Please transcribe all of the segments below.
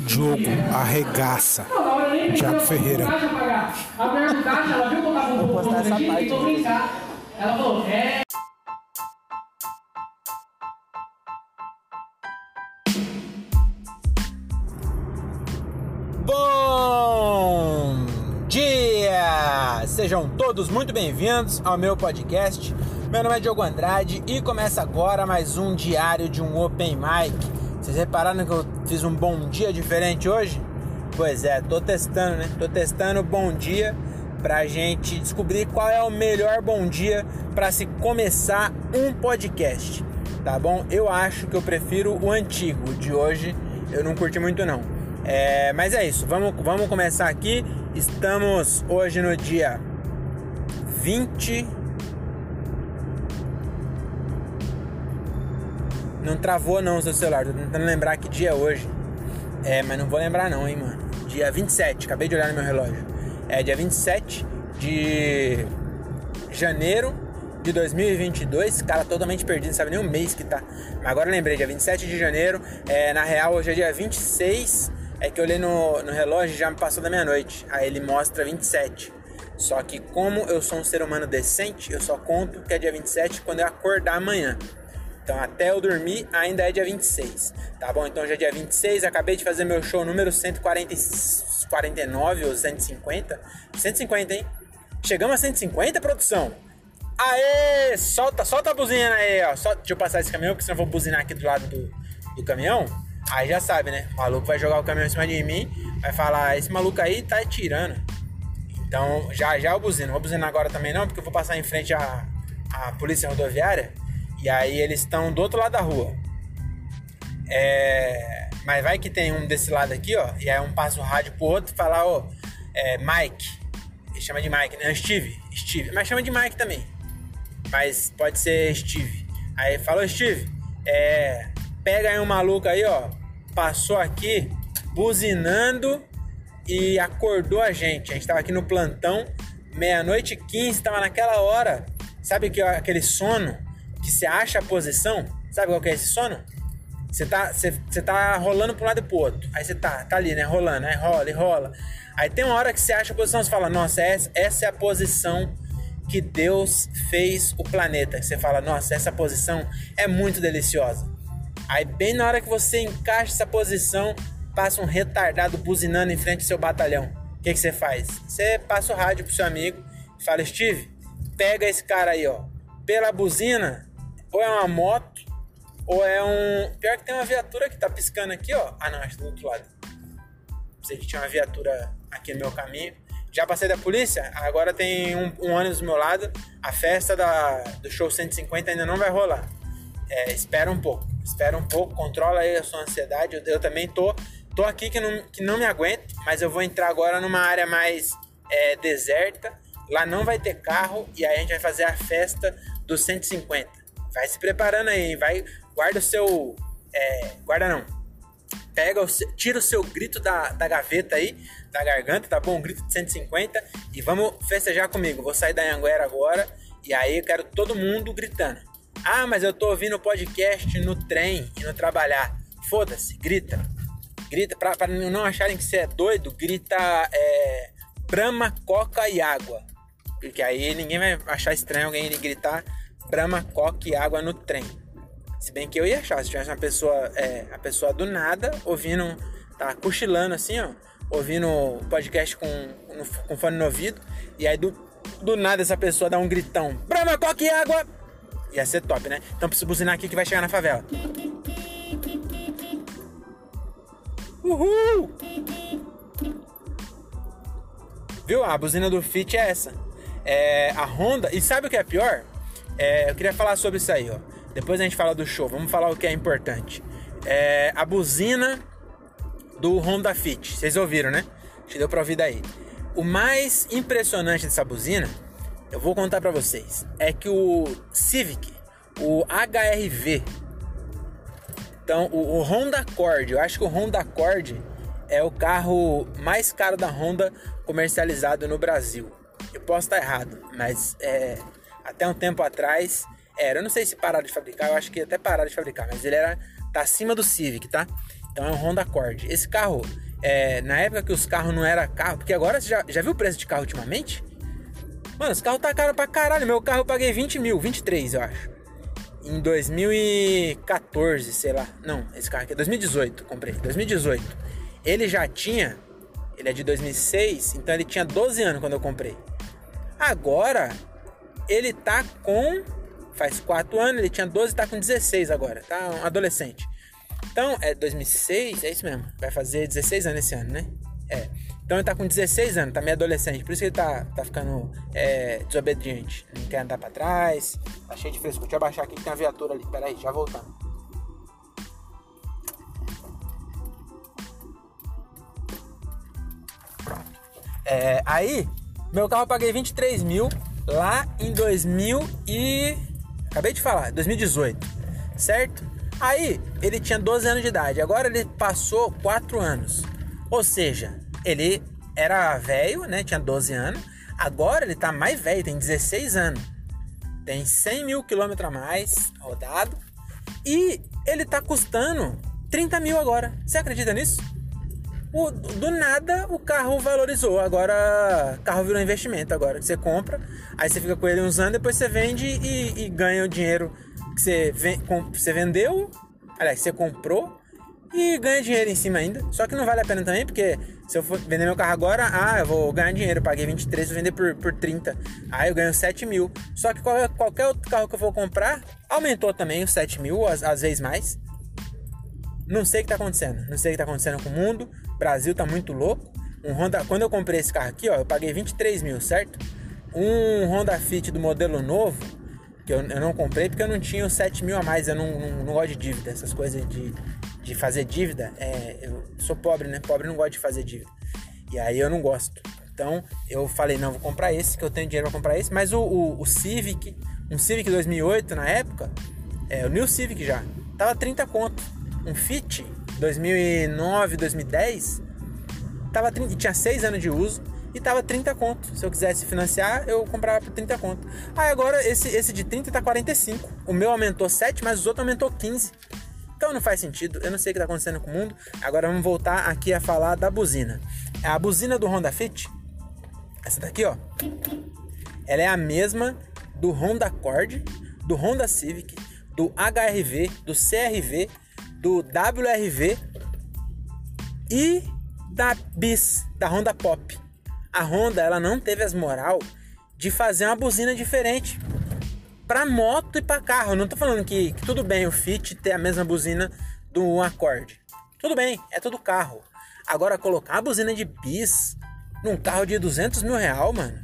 Diogo arregaça. Pensou, Ferreira. o caixa pagar. A mulher do caixa, ela viu um pouco aqui, tentou brincar. Ela falou, é. Bom dia! Sejam todos muito bem-vindos ao meu podcast. Meu nome é Diogo Andrade e começa agora mais um diário de um Open Mic. Vocês repararam que eu fiz um bom dia diferente hoje? Pois é, tô testando, né? Tô testando bom dia pra gente descobrir qual é o melhor bom dia para se começar um podcast, tá bom? Eu acho que eu prefiro o antigo, de hoje eu não curti muito não. É, mas é isso, vamos, vamos começar aqui. Estamos hoje no dia 20. Não travou não o seu celular, tô tentando lembrar que dia é hoje. É, mas não vou lembrar não, hein, mano. Dia 27, acabei de olhar no meu relógio. É dia 27 de janeiro de 2022. Cara, totalmente perdido, não sabe nem o mês que tá. Mas agora lembrei, dia 27 de janeiro. É, na real, hoje é dia 26. É que eu olhei no, no relógio e já me passou da meia-noite. Aí ele mostra 27. Só que como eu sou um ser humano decente, eu só conto que é dia 27 quando eu acordar amanhã. Então até eu dormir ainda é dia 26, tá bom? Então hoje é dia 26, acabei de fazer meu show número 149 ou 150. 150, hein? Chegamos a 150, produção? Aê! Solta, solta a buzina aí, ó. Só, deixa eu passar esse caminhão, porque senão eu vou buzinar aqui do lado do, do caminhão. Aí já sabe, né? O maluco vai jogar o caminhão em cima de mim, vai falar, esse maluco aí tá tirando. Então já já eu buzino. Vou buzinar agora também não, porque eu vou passar em frente à, à polícia rodoviária. E aí eles estão do outro lado da rua. É, mas vai que tem um desse lado aqui, ó. E aí um passa o rádio pro outro e fala, ó, é, Mike. Ele chama de Mike, né? Steve. Steve. Mas chama de Mike também. Mas pode ser Steve. Aí fala, Steve, é, pega aí um maluco aí, ó. Passou aqui buzinando e acordou a gente. A gente tava aqui no plantão, meia-noite e 15, tava naquela hora. Sabe que, aquele sono que você acha a posição? Sabe qual que é esse sono? Você tá, você, você tá rolando pra um lado e pro outro. Aí você tá, tá ali, né? Rolando, aí rola e rola. Aí tem uma hora que você acha a posição, você fala, nossa, essa, essa é a posição que Deus fez o planeta. Você fala, nossa, essa posição é muito deliciosa. Aí bem na hora que você encaixa essa posição, passa um retardado buzinando em frente ao seu batalhão. O que, que você faz? Você passa o rádio pro seu amigo e fala, Steve, pega esse cara aí, ó. Pela buzina, ou é uma moto, ou é um. Pior que tem uma viatura que tá piscando aqui, ó. Ah não, acho do outro lado. Pensei que tinha uma viatura aqui no meu caminho. Já passei da polícia, agora tem um, um ônibus do meu lado. A festa da, do show 150 ainda não vai rolar. É, espera um pouco, espera um pouco, controla aí a sua ansiedade. Eu, eu também tô, tô aqui que não, que não me aguento, mas eu vou entrar agora numa área mais é, deserta. Lá não vai ter carro e aí a gente vai fazer a festa dos 150. Vai se preparando aí, vai, guarda o seu. É, guarda não. Pega o, tira o seu grito da, da gaveta aí, da garganta, tá bom? Um grito de 150 e vamos festejar comigo. Vou sair da Anguera agora e aí eu quero todo mundo gritando. Ah, mas eu tô ouvindo podcast no trem e no trabalhar. Foda-se, grita. Grita, pra, pra não acharem que você é doido, grita é, Brahma, Coca e água. Porque aí ninguém vai achar estranho alguém gritar Brahma, Coca e água no trem. Se bem que eu ia achar, se tivesse uma pessoa, é, a pessoa do nada, ouvindo, tá cochilando assim, ó, ouvindo podcast com, com fone no ouvido, e aí do, do nada essa pessoa dá um gritão, Brahma, Coca e água! Ia ser top, né? Então preciso buzinar aqui que vai chegar na favela. Uhul! Viu? A buzina do Fit é essa. É, a Honda. E sabe o que é pior? É, eu queria falar sobre isso aí, ó. Depois a gente fala do show. Vamos falar o que é importante. É, a buzina do Honda Fit. Vocês ouviram, né? Que deu pra ouvir daí. O mais impressionante dessa buzina, eu vou contar pra vocês, é que o Civic, o HRV, então o, o Honda Accord, eu acho que o Honda Accord é o carro mais caro da Honda comercializado no Brasil. Eu posso estar errado, mas é, até um tempo atrás era. Eu não sei se pararam de fabricar, eu acho que até pararam de fabricar, mas ele era tá acima do Civic, tá? Então é um Honda Accord. Esse carro, é, na época que os carros não eram carro, porque agora você já, já viu o preço de carro ultimamente? Mano, esse carro tá caro pra caralho. Meu carro eu paguei 20 mil, 23 eu acho. Em 2014, sei lá. Não, esse carro aqui é 2018, comprei. 2018. Ele já tinha. Ele é de 2006, então ele tinha 12 anos quando eu comprei. Agora, ele tá com. Faz 4 anos, ele tinha 12, tá com 16 agora. Tá um adolescente. Então, é 2006, é isso mesmo. Vai fazer 16 anos esse ano, né? É. Então ele tá com 16 anos, tá meio adolescente, por isso que ele tá, tá ficando é, desobediente. Não quer andar pra trás, tá cheio de frescura. Deixa eu abaixar aqui que tem uma viatura ali. Pera aí, já voltando. Pronto. É, aí, meu carro eu paguei 23 mil lá em 2000 e... Acabei de falar, 2018, certo? Aí, ele tinha 12 anos de idade, agora ele passou 4 anos. Ou seja, ele era velho, né? Tinha 12 anos. Agora ele tá mais velho, tem 16 anos. Tem 100 mil quilômetros a mais rodado. E ele tá custando 30 mil agora. Você acredita nisso? O, do nada o carro valorizou. Agora carro virou investimento. Agora você compra, aí você fica com ele uns anos, depois você vende e, e ganha o dinheiro que você, você vendeu. Aliás, você comprou e ganha dinheiro em cima ainda. Só que não vale a pena também, porque se eu for vender meu carro agora, ah, eu vou ganhar dinheiro. Eu paguei 23, vou vender por, por 30. Aí eu ganho 7 mil. Só que qualquer, qualquer outro carro que eu for comprar, aumentou também os 7 mil, às, às vezes mais. Não sei o que tá acontecendo. Não sei o que tá acontecendo com o mundo. Brasil tá muito louco. Um Honda, quando eu comprei esse carro aqui, ó, eu paguei 23 mil, certo? Um Honda Fit do modelo novo, que eu, eu não comprei porque eu não tinha os 7 mil a mais. Eu não, não, não gosto de dívida, essas coisas de de fazer dívida, é, eu sou pobre, né? Pobre não gosta de fazer dívida. E aí eu não gosto. Então eu falei, não, vou comprar esse, que eu tenho dinheiro para comprar esse. Mas o, o, o, Civic, um Civic 2008 na época, é, o New Civic já, tava 30 conto. Um Fit 2009, 2010, tava 30, tinha 6 anos de uso e tava 30 conto. Se eu quisesse financiar, eu comprava por 30 conto. Aí agora esse, esse de 30 tá 45. O meu aumentou 7, mas os outros aumentou 15. Então não faz sentido, eu não sei o que está acontecendo com o mundo. Agora vamos voltar aqui a falar da buzina. A buzina do Honda Fit, essa daqui, ó, ela é a mesma do Honda Accord, do Honda Civic, do HRV, do CRV, do WRV e da Bis, da Honda Pop. A Honda ela não teve as moral de fazer uma buzina diferente para moto e para carro. Não tô falando que, que, tudo bem o Fit ter a mesma buzina do Accord. Tudo bem, é todo carro. Agora colocar a buzina de bis num carro de 200 mil real, mano.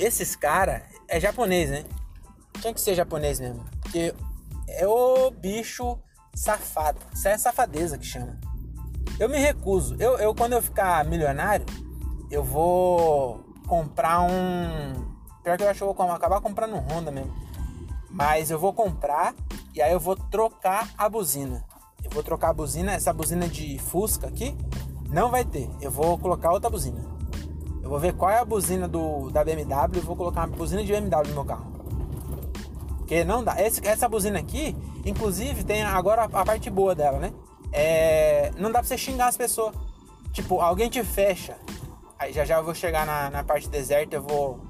Esses cara é japonês, né? Tinha que ser japonês mesmo, porque é o bicho safado. Isso é safadeza que chama. Eu me recuso. Eu, eu quando eu ficar milionário, eu vou comprar um Pior que eu acho que eu vou acabar comprando um Honda mesmo. Mas eu vou comprar e aí eu vou trocar a buzina. Eu vou trocar a buzina, essa buzina de Fusca aqui não vai ter. Eu vou colocar outra buzina. Eu vou ver qual é a buzina do, da BMW e vou colocar uma buzina de BMW no meu carro. Porque não dá. Essa buzina aqui, inclusive, tem agora a, a parte boa dela, né? É, não dá pra você xingar as pessoas. Tipo, alguém te fecha. Aí já já eu vou chegar na, na parte deserta, eu vou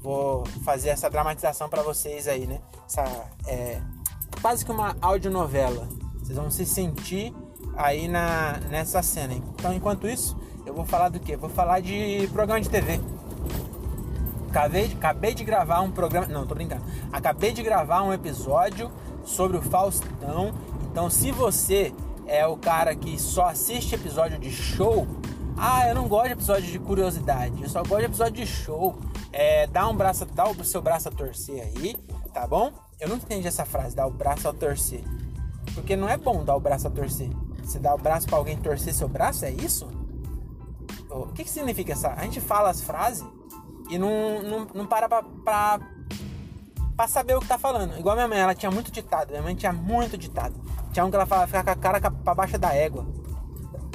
vou fazer essa dramatização para vocês aí, né? Essa é quase que uma audionovela. Vocês vão se sentir aí na nessa cena. Então, enquanto isso, eu vou falar do que? Vou falar de programa de TV. Acabei, acabei de gravar um programa. Não, tô brincando. Acabei de gravar um episódio sobre o Faustão. Então, se você é o cara que só assiste episódio de show, ah, eu não gosto de episódio de curiosidade, eu só gosto de episódio de show. É, dá um braço, dá o seu braço a torcer aí, tá bom? Eu não entendi essa frase, dar o braço a torcer. Porque não é bom dar o braço a torcer. Você dá o braço para alguém torcer seu braço, é isso? O que, que significa essa? A gente fala as frases e não, não, não para pra, pra, pra, saber o que tá falando. Igual minha mãe, ela tinha muito ditado. Minha mãe tinha muito ditado. Tinha um que ela falava ficar com a cara pra baixo da égua.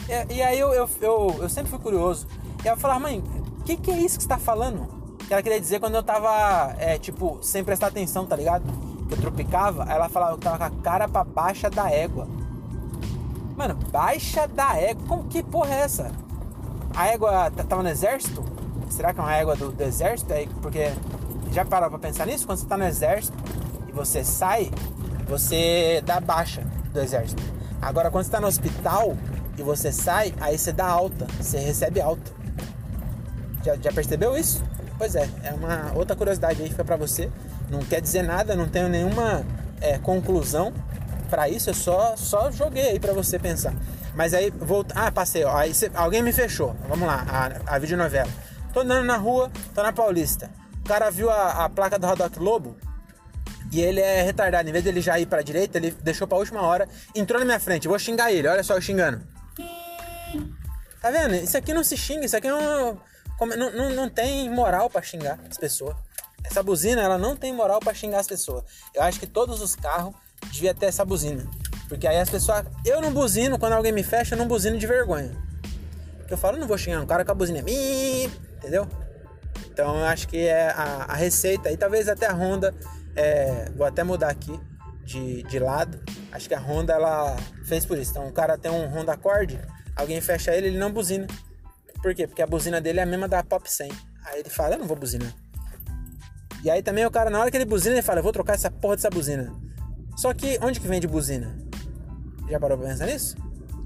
E, e aí eu, eu, eu, eu, sempre fui curioso. E ela falava, mãe, o que, que é isso que você tá falando? Que ela queria dizer quando eu tava, é, tipo, sem prestar atenção, tá ligado? Que eu tropicava, ela falava que tava com a cara pra baixa da égua. Mano, baixa da égua. Como que porra é essa? A égua t- tava no exército? Será que é uma égua do, do exército? Aí, porque já parou pra pensar nisso? Quando você tá no exército e você sai, você dá baixa do exército. Agora, quando você tá no hospital e você sai, aí você dá alta, você recebe alta. Já, já percebeu isso? Pois é, é uma outra curiosidade aí fica pra você. Não quer dizer nada, não tenho nenhuma é, conclusão pra isso, eu só, só joguei aí pra você pensar. Mas aí, volta. Ah, passei, ó. Aí cê- alguém me fechou. Vamos lá, a, a videonovela. Tô andando na rua, tô na Paulista. O cara viu a, a placa do Rodoc Lobo e ele é retardado. Em vez dele já ir pra direita, ele deixou pra última hora, entrou na minha frente. Vou xingar ele, olha só eu xingando. Tá vendo? Isso aqui não se xinga, isso aqui não, não, não, não tem moral pra xingar as pessoas. Essa buzina, ela não tem moral pra xingar as pessoas. Eu acho que todos os carros devia ter essa buzina. Porque aí as pessoas. Eu não buzino, quando alguém me fecha, eu não buzino de vergonha. Porque eu falo, não vou xingar um cara com a buzina. Entendeu? Então eu acho que é a, a receita aí, talvez até a Honda. é, vou até mudar aqui de, de lado. Acho que a Honda ela fez por isso. Então o cara tem um Honda Accord, alguém fecha ele, ele não buzina. Por quê? Porque a buzina dele é a mesma da Pop 100. Aí ele fala, eu não vou buzinar. E aí também o cara, na hora que ele buzina, ele fala, eu vou trocar essa porra dessa buzina. Só que onde que vende buzina? Já parou pra pensar nisso?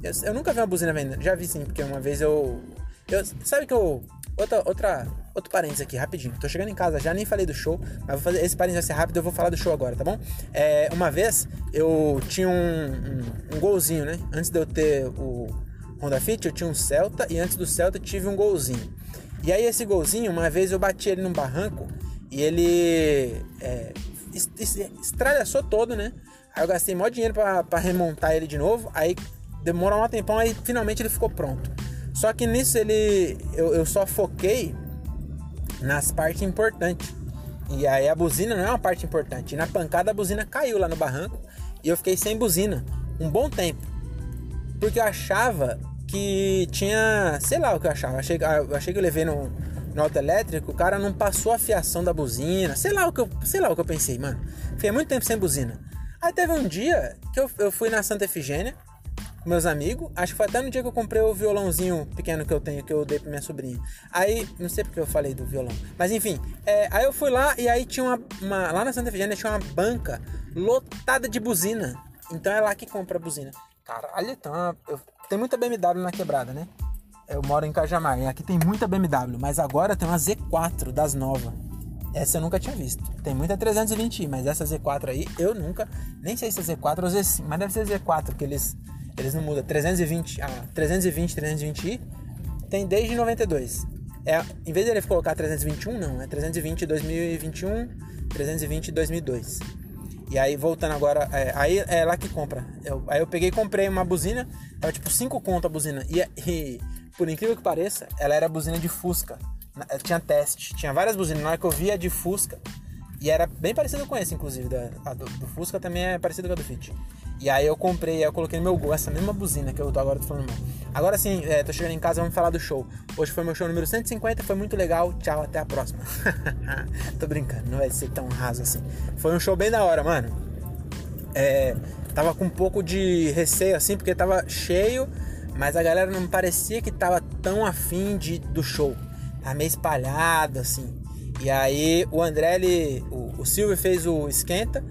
Eu, eu nunca vi uma buzina vendendo. Já vi sim, porque uma vez eu. eu sabe que eu. Outra, outra, outro parênteses aqui, rapidinho. Tô chegando em casa já, nem falei do show, mas vou fazer. Esse parênteses vai ser rápido, eu vou falar do show agora, tá bom? É, uma vez eu tinha um, um, um golzinho, né? Antes de eu ter o Honda Fit, eu tinha um Celta, e antes do Celta eu tive um golzinho. E aí esse golzinho, uma vez eu bati ele num barranco e ele é, es- es- estralhaçou todo, né? Aí eu gastei maior dinheiro pra remontar ele de novo. Aí demorou um tempão, aí finalmente ele ficou pronto. Só que nisso ele. Eu, eu só foquei nas partes importantes. E aí a buzina não é uma parte importante. E na pancada a buzina caiu lá no barranco. E eu fiquei sem buzina um bom tempo. Porque eu achava que tinha. Sei lá o que eu achava. Achei, ah, eu achei que eu levei no, no auto elétrico, o cara não passou a fiação da buzina. Sei lá o que eu, sei lá o que eu pensei, mano. Fiquei muito tempo sem buzina. Aí teve um dia que eu, eu fui na Santa Efigênia meus amigos. Acho que foi até no dia que eu comprei o violãozinho pequeno que eu tenho, que eu dei pra minha sobrinha. Aí, não sei porque eu falei do violão. Mas enfim, é, aí eu fui lá e aí tinha uma, uma- Lá na Santa Efigênia tinha uma banca lotada de buzina. Então é lá que compra a buzina. Caralho, então eu, tem muita BMW na quebrada, né? Eu moro em Cajamar e aqui tem muita BMW, mas agora tem uma Z4 das novas. Essa eu nunca tinha visto. Tem muita 320i, mas essa Z4 aí eu nunca. Nem sei se é Z4 ou Z5, mas deve ser Z4, que eles, eles não mudam. 320, ah, 320, 320i tem desde 92. É, em vez de ele colocar 321, não, é 320 2021, 320 2002. E aí, voltando agora, é, aí é lá que compra. Eu- aí eu peguei e comprei uma buzina, tava tipo 5 conto a buzina. E, e, por incrível que pareça, ela era buzina de Fusca. Eh, Tinha teste, tinha várias buzinas. Na hora que eu vi a de Fusca, e era bem parecido com esse, inclusive. Da, do, do Fusca também é parecido com a do Fit. E aí eu comprei, eu coloquei no meu gol essa mesma buzina que eu tô agora tô falando. Agora sim, é, tô chegando em casa, vamos falar do show. Hoje foi meu show número 150, foi muito legal. Tchau, até a próxima. tô brincando, não vai ser tão raso assim. Foi um show bem da hora, mano. É, tava com um pouco de receio assim, porque tava cheio, mas a galera não parecia que tava tão afim de, do show. Tava meio espalhado assim. E aí o André, ele, o, o Silvio fez o esquenta,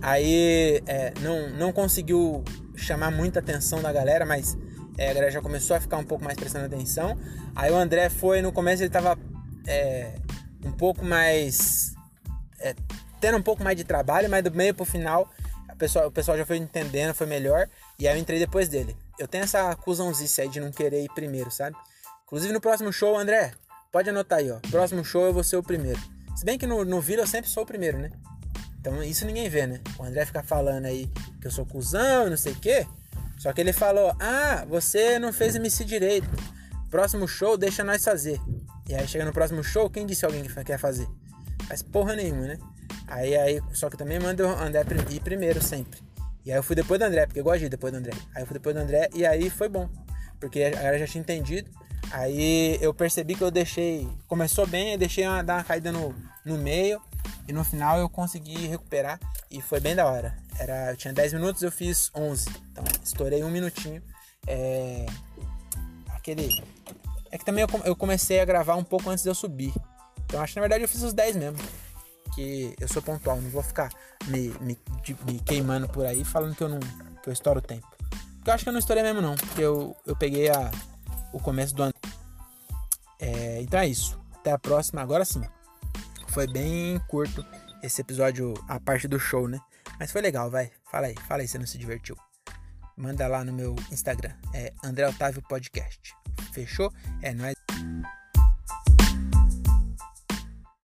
aí é, não, não conseguiu chamar muita atenção da galera, mas é, a galera já começou a ficar um pouco mais prestando atenção. Aí o André foi, no começo ele tava é, um pouco mais é, tendo um pouco mais de trabalho, mas do meio pro final o pessoal já foi entendendo, foi melhor, e aí eu entrei depois dele. Eu tenho essa acusãozice aí de não querer ir primeiro, sabe? Inclusive no próximo show, André, pode anotar aí, ó. Próximo show eu vou ser o primeiro. Se bem que no, no Vila eu sempre sou o primeiro, né? Então isso ninguém vê, né? O André fica falando aí que eu sou cuzão não sei o quê. Só que ele falou: Ah, você não fez MC direito. Próximo show, deixa nós fazer. E aí chega no próximo show, quem disse alguém que quer fazer? Faz porra nenhuma, né? Aí, aí, só que também manda o André ir primeiro sempre. E aí eu fui depois do André, porque eu gosto de ir depois do André. Aí eu fui depois do André e aí foi bom. Porque a galera já tinha entendido. Aí eu percebi que eu deixei. Começou bem, eu deixei uma, dar uma caída no, no meio. E no final eu consegui recuperar. E foi bem da hora. Era, eu tinha 10 minutos, eu fiz 11. Então estourei um minutinho. É. Aquele. É que também eu, comecei a gravar um pouco antes de eu subir. Então acho que na verdade eu fiz os 10 mesmo. Que eu sou pontual, não vou ficar me, me, me queimando por aí falando que eu não. que eu estouro o tempo. Porque eu acho que eu não estourei mesmo não. Porque eu, eu peguei a, o começo do ano. É, então é isso. Até a próxima. Agora sim. Foi bem curto esse episódio, a parte do show, né? Mas foi legal, vai. Fala aí, fala aí se não se divertiu. Manda lá no meu Instagram. É André Otávio Podcast. Fechou? É nóis.